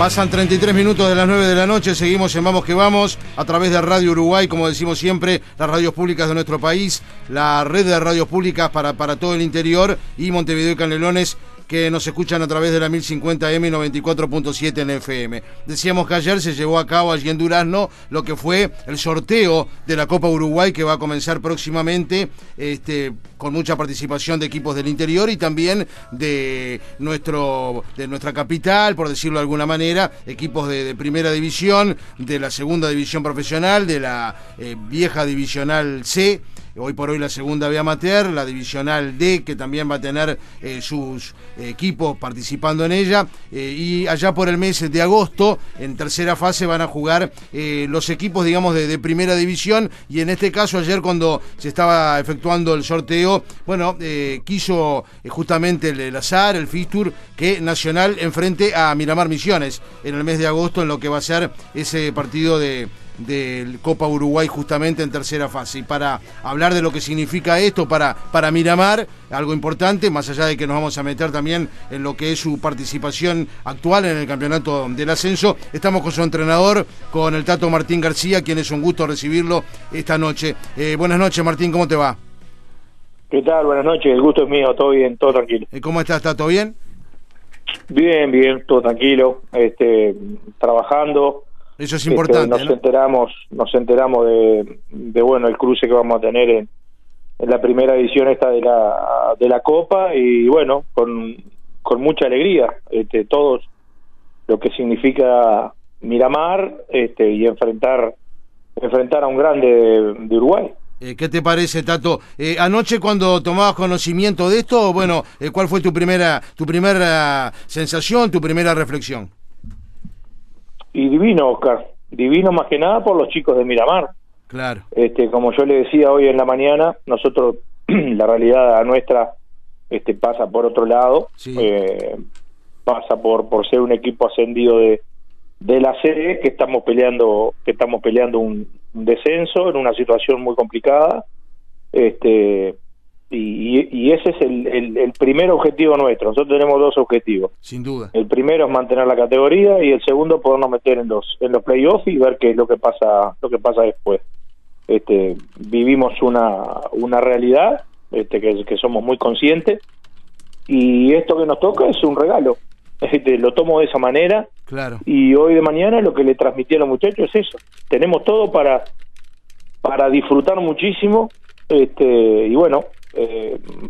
Pasan 33 minutos de las 9 de la noche, seguimos en Vamos que Vamos a través de Radio Uruguay, como decimos siempre, las radios públicas de nuestro país, la red de radios públicas para, para todo el interior y Montevideo y Canelones que nos escuchan a través de la 1050M y 94.7 en FM. Decíamos que ayer se llevó a cabo allí en Durazno lo que fue el sorteo de la Copa Uruguay que va a comenzar próximamente este, con mucha participación de equipos del interior y también de, nuestro, de nuestra capital, por decirlo de alguna manera, equipos de, primera división, de la segunda división profesional, de la eh, vieja divisional C hoy por hoy la segunda B amateur, la divisional D, que también va a tener eh, sus equipos participando en ella, eh, y allá por el mes de agosto, en tercera fase, van a jugar eh, los equipos, digamos, de, primera división, y en este caso ayer cuando se estaba efectuando el sorteo, bueno, quiso justamente el, el, azar, el fixture, que Nacional enfrente a Miramar Misiones en el mes de agosto, en lo que va a ser ese partido de del Copa Uruguay justamente en tercera fase. Y para hablar de lo que significa esto para, para Miramar, algo importante, más allá de que nos vamos a meter también en lo que es su participación actual en el campeonato del ascenso, estamos con su entrenador, con el Tato Martín García, quien es un gusto recibirlo esta noche. Eh, buenas noches, Martín, ¿cómo te va? ¿Qué tal? Buenas noches, el gusto es mío, todo bien, todo tranquilo. Eh, ¿Cómo estás, Tato? ¿Bien? Bien, bien, todo tranquilo, este, trabajando, eso es importante. nos enteramos, nos enteramos de, bueno el cruce que vamos a tener en, la primera edición esta de la de la Copa y bueno con, con mucha alegría este, todos lo que significa Miramar este, y enfrentar enfrentar a un grande de, Uruguay. Eh, ¿Qué te parece, Tato? Eh, anoche cuando tomabas conocimiento de esto, bueno, eh, ¿cuál fue tu primera, tu primera sensación, tu primera reflexión? Y divino, Oscar. Divino más que nada por los chicos de Miramar. Claro. Este, como yo le decía hoy en la mañana, nosotros, la realidad nuestra este, pasa por otro lado. Eh, pasa por, por ser un equipo ascendido de, de la serie que estamos peleando que estamos peleando un, un descenso en una situación muy complicada este y, ese es el, primer objetivo nuestro. Nosotros tenemos dos objetivos. Sin duda. El primero es mantener la categoría y el segundo podernos meter en los en los playoffs y ver qué es lo que pasa lo que pasa después. Este, vivimos una una realidad este, que, que somos muy conscientes y esto que nos toca es un regalo. Este, lo tomo de esa manera. Claro. Y hoy de mañana lo que le transmití a los muchachos es eso. Tenemos todo para para disfrutar muchísimo este y bueno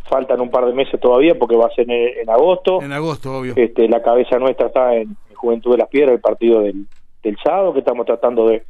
faltan un par de meses todavía porque va a ser en, agosto. En agosto, obvio. Este, la cabeza nuestra está en, Juventud de las Piedras, el partido del, del sábado, que estamos tratando de,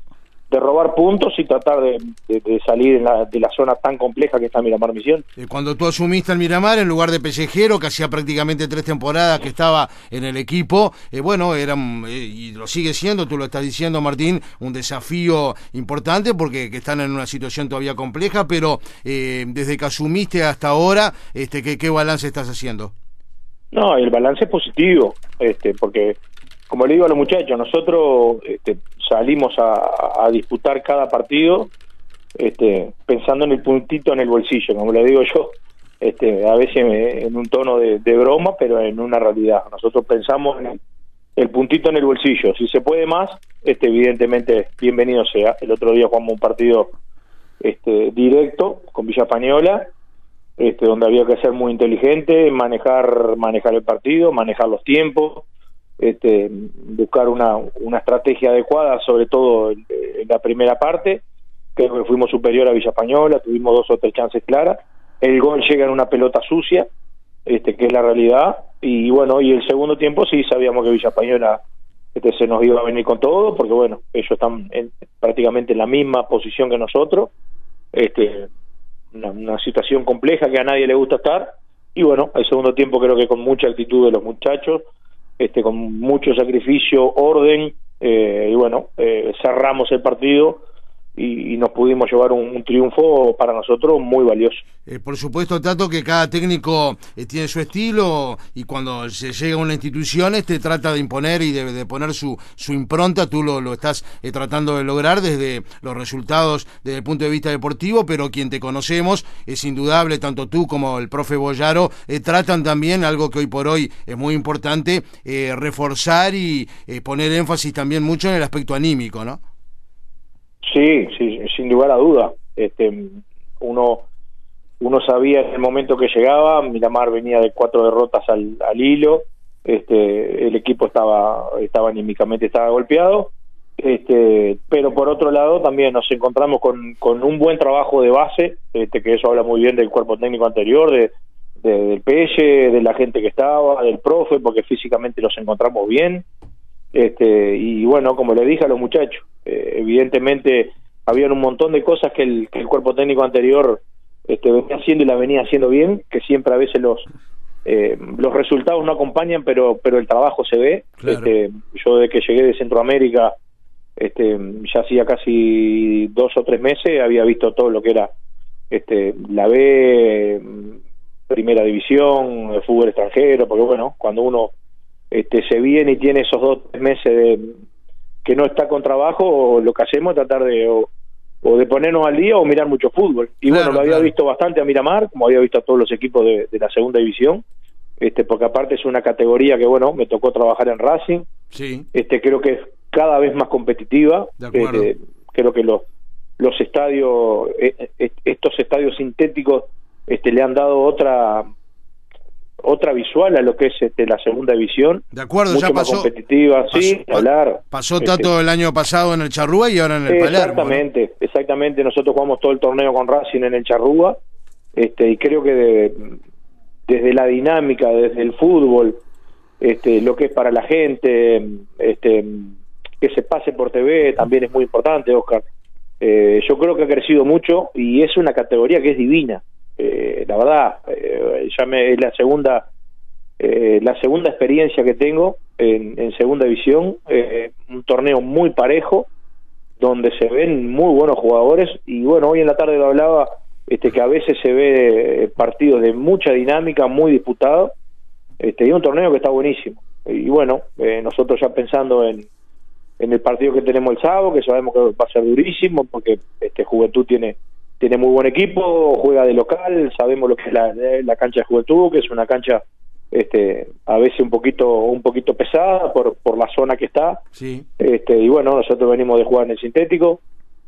de robar puntos y tratar de, salir de la zona tan compleja que está Miramar Misión. Eh, cuando tú asumiste al Miramar en lugar de Pellejero, que hacía prácticamente tres temporadas que estaba en el equipo, eh, bueno, era, eh, y lo sigue siendo, tú lo estás diciendo Martín, un desafío importante porque están en una situación todavía compleja, pero desde que asumiste hasta ahora, este, ¿qué, ¿qué balance estás haciendo? No, el balance es positivo, este, porque como le digo a los muchachos, nosotros este, salimos a, disputar cada partido este, pensando en el puntito en el bolsillo, como le digo yo, este, a veces en un tono de, broma, pero en una realidad. Nosotros pensamos en el, puntito en el bolsillo. Si se puede más, este, evidentemente, bienvenido sea. El otro día jugamos un partido este, directo con Villa Española, este, donde había que ser muy inteligente, manejar, manejar el partido, manejar los tiempos, este, buscar una, una estrategia adecuada, sobre todo en, la primera parte. Creo que fuimos superior a Villa Española, tuvimos dos o tres chances claras. El gol llega en una pelota sucia, este, que es la realidad. Y bueno, y el segundo tiempo sí sabíamos que Villa Española este, se nos iba a venir con todo, porque bueno, ellos están en, prácticamente en la misma posición que nosotros. Este, una, una situación compleja que a nadie le gusta estar. Y bueno, el segundo tiempo creo que con mucha actitud de los muchachos, este, con mucho sacrificio, orden, eh, y bueno, eh, cerramos el partido y, nos pudimos llevar un, triunfo para nosotros muy valioso. Eh, por supuesto, Tato, que cada técnico eh, tiene su estilo y cuando se llega a una institución este trata de imponer y de, poner su, su impronta, tú lo, lo estás eh, tratando de lograr desde los resultados desde el punto de vista deportivo, pero quien te conocemos es indudable, tanto tú como el profe Boyaro, tratan también algo que hoy por hoy es muy importante, reforzar y poner énfasis también mucho en el aspecto anímico, ¿no? Sí, sí, sin lugar a duda. Este, uno, uno sabía en el momento que llegaba, Miramar venía de cuatro derrotas al, al hilo, este, el equipo estaba, estaba anímicamente estaba golpeado, este, pero por otro lado también nos encontramos con, con un buen trabajo de base, este, que eso habla muy bien del cuerpo técnico anterior, de, del Pelle, de la gente que estaba, del profe, porque físicamente nos encontramos bien. Este, y bueno, como le dije a los muchachos, eh, evidentemente habían un montón de cosas que el, cuerpo técnico anterior este, venía haciendo y la venía haciendo bien, que siempre a veces los eh, los resultados no acompañan, pero pero el trabajo se ve. Este, yo desde que llegué de Centroamérica, este, ya hacía casi dos o tres meses, había visto todo lo que era este, la B, primera división, el fútbol extranjero, porque bueno, cuando uno este, se viene y tiene esos dos tres meses de, que no está con trabajo, lo que hacemos es tratar de o, de ponernos al día o mirar mucho fútbol. Y bueno, lo había visto bastante a Miramar, como había visto a todos los equipos de, la segunda división, este, porque aparte es una categoría que bueno, me tocó trabajar en Racing, sí. este, creo que es cada vez más competitiva, este, creo que los los estadios, eh, eh, estos estadios sintéticos, este, le han dado otra otra visual a lo que es este, la segunda división. De acuerdo, ya pasó. competitiva, sí, hablar. Pasó este, tanto el año pasado en el Charrúa y ahora en el Palermo. Exactamente, exactamente. Nosotros jugamos todo el torneo con Racing en el Charrúa este, y creo que desde la dinámica, desde el fútbol, este, lo que es para la gente, este, que se pase por TV también es muy importante, Oscar. Eh, yo creo que ha crecido mucho y es una categoría que es divina. Eh, la verdad, eh, ya me, es la segunda, eh, la segunda experiencia que tengo en, segunda división, un torneo muy parejo, donde se ven muy buenos jugadores y bueno, hoy en la tarde lo hablaba, este que a veces se ve partidos de mucha dinámica, muy disputados, este, y un torneo que está buenísimo. Y bueno, nosotros ya pensando en, en el partido que tenemos el sábado, que sabemos que va a ser durísimo, porque este Juventud tiene tiene muy buen equipo, juega de local, sabemos lo que es la, cancha de Juventud, que es una cancha este a veces un poquito un poquito pesada por, por la zona que está. Sí. Este y bueno, nosotros venimos de jugar en el sintético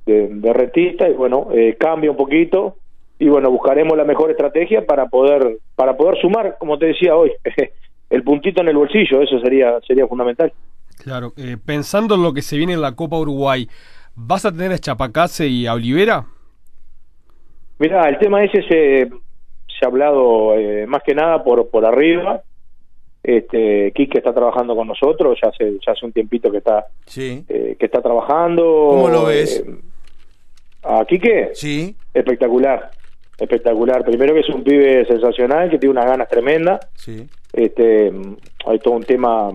de, de rentista y bueno, eh, cambia un poquito y bueno, buscaremos la mejor estrategia para poder para poder sumar, como te decía hoy, el puntito en el bolsillo, eso sería sería fundamental. Claro, eh, pensando en lo que se viene en la Copa Uruguay, ¿vas a tener a Chapacase y a Olivera? Mira, el tema ese se, se ha hablado eh, más que nada por, por arriba. Este, Quique está trabajando con nosotros, ya hace, ya hace un tiempito que está, sí. Eh, que está trabajando. ¿Cómo lo ves? Eh, ¿A Quique? Sí. Espectacular, espectacular. Primero que es un pibe sensacional, que tiene unas ganas tremendas. Sí. Este, hay todo un tema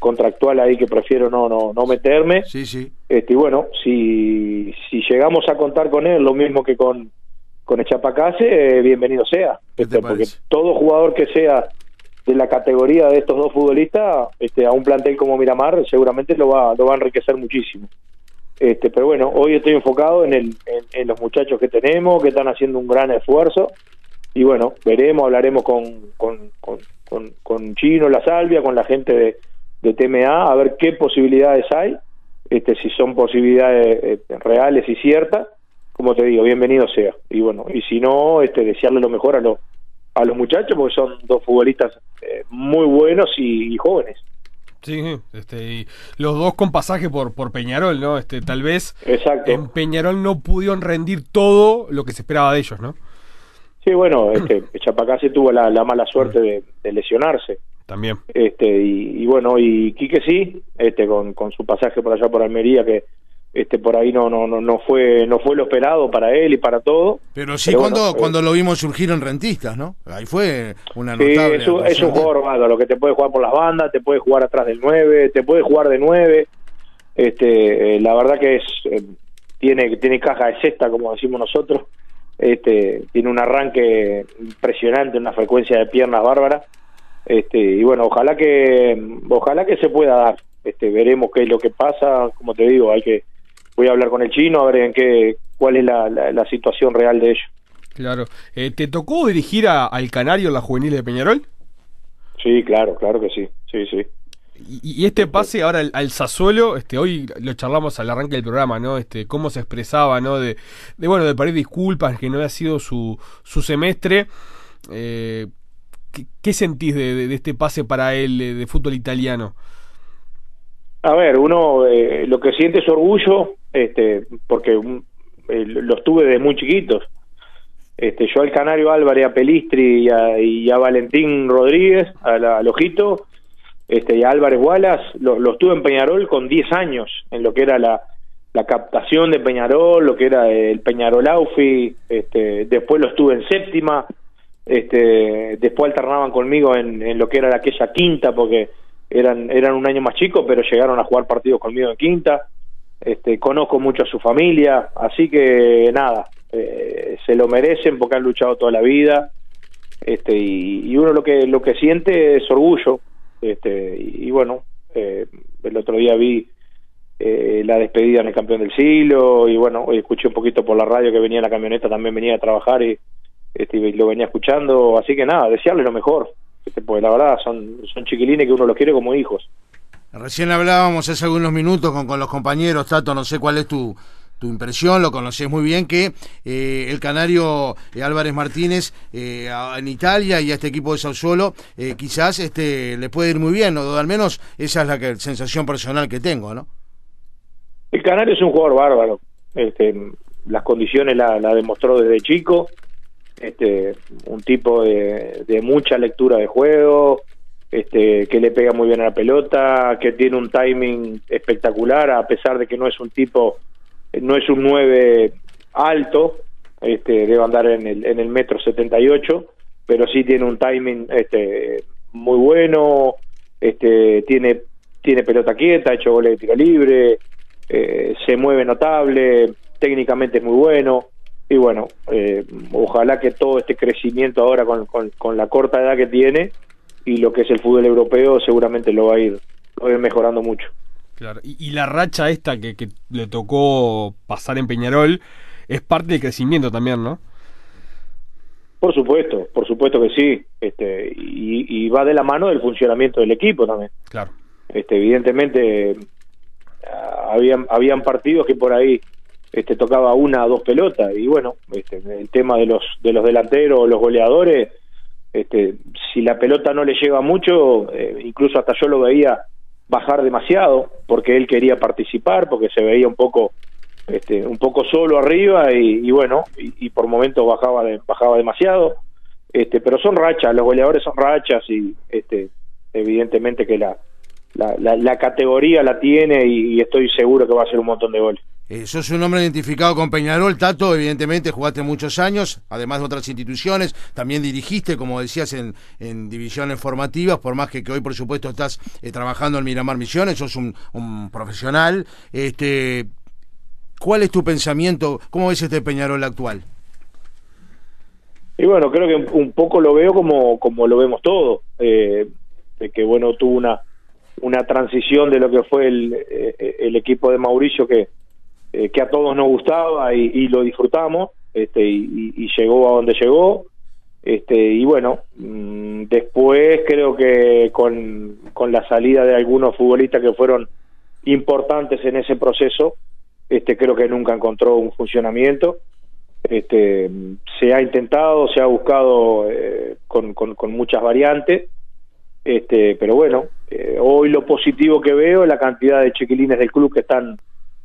contractual ahí que prefiero no no, no meterme. Sí, sí. Este, y bueno, si, si llegamos a contar con él, lo mismo que con con el Chapacase, eh, bienvenido sea. Este, porque todo jugador que sea de la categoría de estos dos futbolistas, este, a un plantel como Miramar, seguramente lo va, lo va a enriquecer muchísimo. Este, pero bueno, hoy estoy enfocado en, el, en, los muchachos que tenemos, que están haciendo un gran esfuerzo. Y bueno, veremos, hablaremos con, con, con, con, Chino, La Salvia, con la gente de, de TMA, a ver qué posibilidades hay, este, si son posibilidades eh, reales y ciertas como te digo, bienvenido sea. Y bueno, y si no, este, desearle lo mejor a, los a los muchachos, porque son dos futbolistas eh, muy buenos y, jóvenes. Sí, este, los dos con pasaje por, por Peñarol, ¿no? Este, tal vez Exacto. en Peñarol no pudieron rendir todo lo que se esperaba de ellos, ¿no? Sí, bueno, este, Chapacase tuvo la, mala suerte de, lesionarse. También. Este, y, y, bueno, y Quique sí, este, con, con su pasaje por allá por Almería, que, este por ahí no no no no fue no fue lo esperado para él y para todo. Pero sí cuando eh, cuando lo vimos surgir en rentistas no ahí fue una notable es, un, es un jugador lo que te puede jugar por las bandas te puede jugar atrás del 9 te puede jugar de 9 este eh, la verdad que es eh, tiene tiene caja de cesta como decimos nosotros. Este tiene un arranque impresionante una frecuencia de piernas bárbara. Este y bueno ojalá que ojalá que se pueda dar. Este veremos qué es lo que pasa. Como te digo hay que voy a hablar con el chino a ver en qué cuál es la, la, situación real de ellos claro eh, te tocó dirigir al canario en la juvenil de Peñarol sí claro claro que sí sí sí y, este pase ahora al, al, este, hoy lo charlamos al arranque del programa, ¿no? Este, cómo se expresaba, ¿no? De, de bueno, de pedir disculpas, que no había sido su, su semestre. Eh, ¿qué, sentís de, este pase para él de, fútbol italiano? A ver, uno eh, lo que siente es orgullo, este, porque eh, los tuve desde muy chiquitos. Este, yo al Canario Álvarez, a Pelistri y a, Valentín Rodríguez, al Ojito, este, y Álvarez Wallace, lo, lo, estuve en Peñarol con 10 años, en lo que era la, la captación de Peñarol, lo que era el Peñarol Aufi, este, después lo estuve en séptima, este, después alternaban conmigo en, en lo que era aquella quinta, porque eran, eran un año más chicos, pero llegaron a jugar partidos conmigo en quinta, este, conozco mucho a su familia, así que nada, eh, se lo merecen porque han luchado toda la vida, este, y, y uno lo que, lo que siente es orgullo, este, y, bueno, eh, el otro día vi eh, la despedida en el campeón del siglo y bueno, escuché un poquito por la radio que venía en la camioneta, también venía a trabajar y, este, lo venía escuchando, así que nada, desearle lo mejor, este, pues la verdad son, son chiquilines que uno los quiere como hijos. Recién hablábamos hace algunos minutos con, con los compañeros, Tato, no sé cuál es tu, tu impresión, lo conoces muy bien, que eh, el canario eh, Álvarez Martínez eh, en Italia y a este equipo de Sassuolo quizás este, le puede ir muy bien, o al menos esa es la que, sensación personal que tengo, ¿no? El canario es un jugador bárbaro, este, las condiciones la, demostró desde chico, este, un tipo de, de mucha lectura de juego, este, que le pega muy bien a la pelota, que tiene un timing espectacular, a pesar de que no es un tipo no es un 9 alto, este, debe andar en el, en el metro 78, pero sí tiene un timing este, muy bueno, este, tiene, tiene pelota quieta, ha hecho goles de tiro libre, eh, se mueve notable, técnicamente es muy bueno, y bueno, eh, ojalá que todo este crecimiento ahora con, con, la corta edad que tiene y lo que es el fútbol europeo seguramente lo va a ir, lo va a ir mejorando mucho. Y, la racha esta que, le tocó pasar en Peñarol es parte del crecimiento también, ¿no? Por supuesto, por supuesto que sí, este, y, va de la mano del funcionamiento del equipo también. Claro. Este, evidentemente, habían, habían partidos que por ahí este, tocaba una o dos pelotas, y bueno, este, el tema de los, de los delanteros, los goleadores, este, si la pelota no le llega mucho, eh, incluso hasta yo lo veía bajar demasiado porque él quería participar porque se veía un poco este, un poco solo arriba y, bueno y, por momentos bajaba bajaba demasiado. Este pero son rachas los goleadores son rachas y este evidentemente que la la, la, categoría la tiene y, estoy seguro que va a ser un montón de goles eh, sos un hombre identificado con Peñarol, Tato, evidentemente jugaste muchos años, además de otras instituciones, también dirigiste, como decías, en, en divisiones formativas, por más que, que hoy, por supuesto, estás eh, trabajando en Miramar Misiones, sos un, un, profesional. Este, ¿Cuál es tu pensamiento? ¿Cómo ves este Peñarol actual? Y bueno, creo que un poco lo veo como, como lo vemos todos, eh, de que bueno, tuvo una, una transición de lo que fue el, el equipo de Mauricio que eh, que a todos nos gustaba y, lo disfrutamos este, y, llegó a donde llegó. Este, y bueno, mm, después creo que con, con la salida de algunos futbolistas que fueron importantes en ese proceso, este, creo que nunca encontró un funcionamiento. Este, se ha intentado, se ha buscado eh, con, con, muchas variantes, este, pero bueno, eh, hoy lo positivo que veo es la cantidad de chiquilines del club que están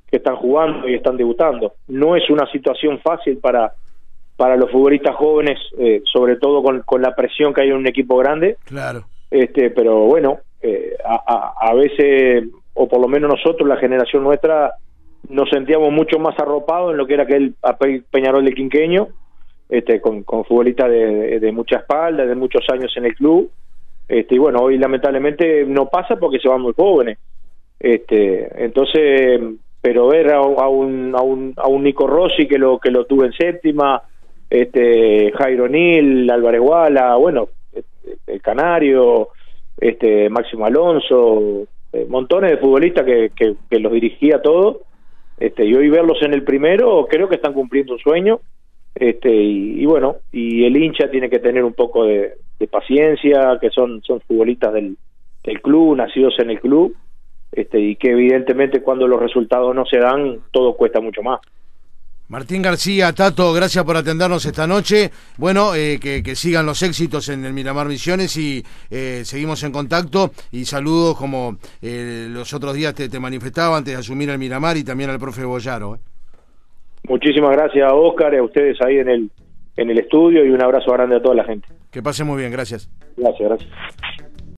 que están jugando y están debutando. No es una situación fácil para, para los futbolistas jóvenes, eh, sobre todo con, con, la presión que hay en un equipo grande. Claro. Este, pero bueno, eh, a, a, veces, o por lo menos nosotros, la generación nuestra, nos sentíamos mucho más arropados en lo que era aquel Peñarol de Quinqueño, este, con, con futbolistas de, de, mucha espalda, de muchos años en el club. Este, y bueno, hoy lamentablemente no pasa porque se van muy jóvenes. Este, entonces, pero ver a, un, a, un, a un Nico Rossi que lo que lo tuve en séptima, este Jairo Nil, Álvarez Guala, bueno, el Canario, este Máximo Alonso, eh, montones de futbolistas que, que, los dirigía todos, este, y hoy verlos en el primero creo que están cumpliendo un sueño, este, y, bueno, y el hincha tiene que tener un poco de, paciencia, que son, son futbolistas del, del club, nacidos en el club, este, y que evidentemente cuando los resultados no se dan, todo cuesta mucho más. Martín García, Tato, gracias por atendernos esta noche. Bueno, eh, que, sigan los éxitos en el Miramar Misiones y eh, seguimos en contacto. Y saludos como eh, los otros días te, te, manifestaba antes de asumir el Miramar y también al profe Boyaro. Muchísimas gracias, Oscar, y a ustedes ahí en el, en el estudio y un abrazo grande a toda la gente. Que pase muy bien, gracias. Gracias, gracias.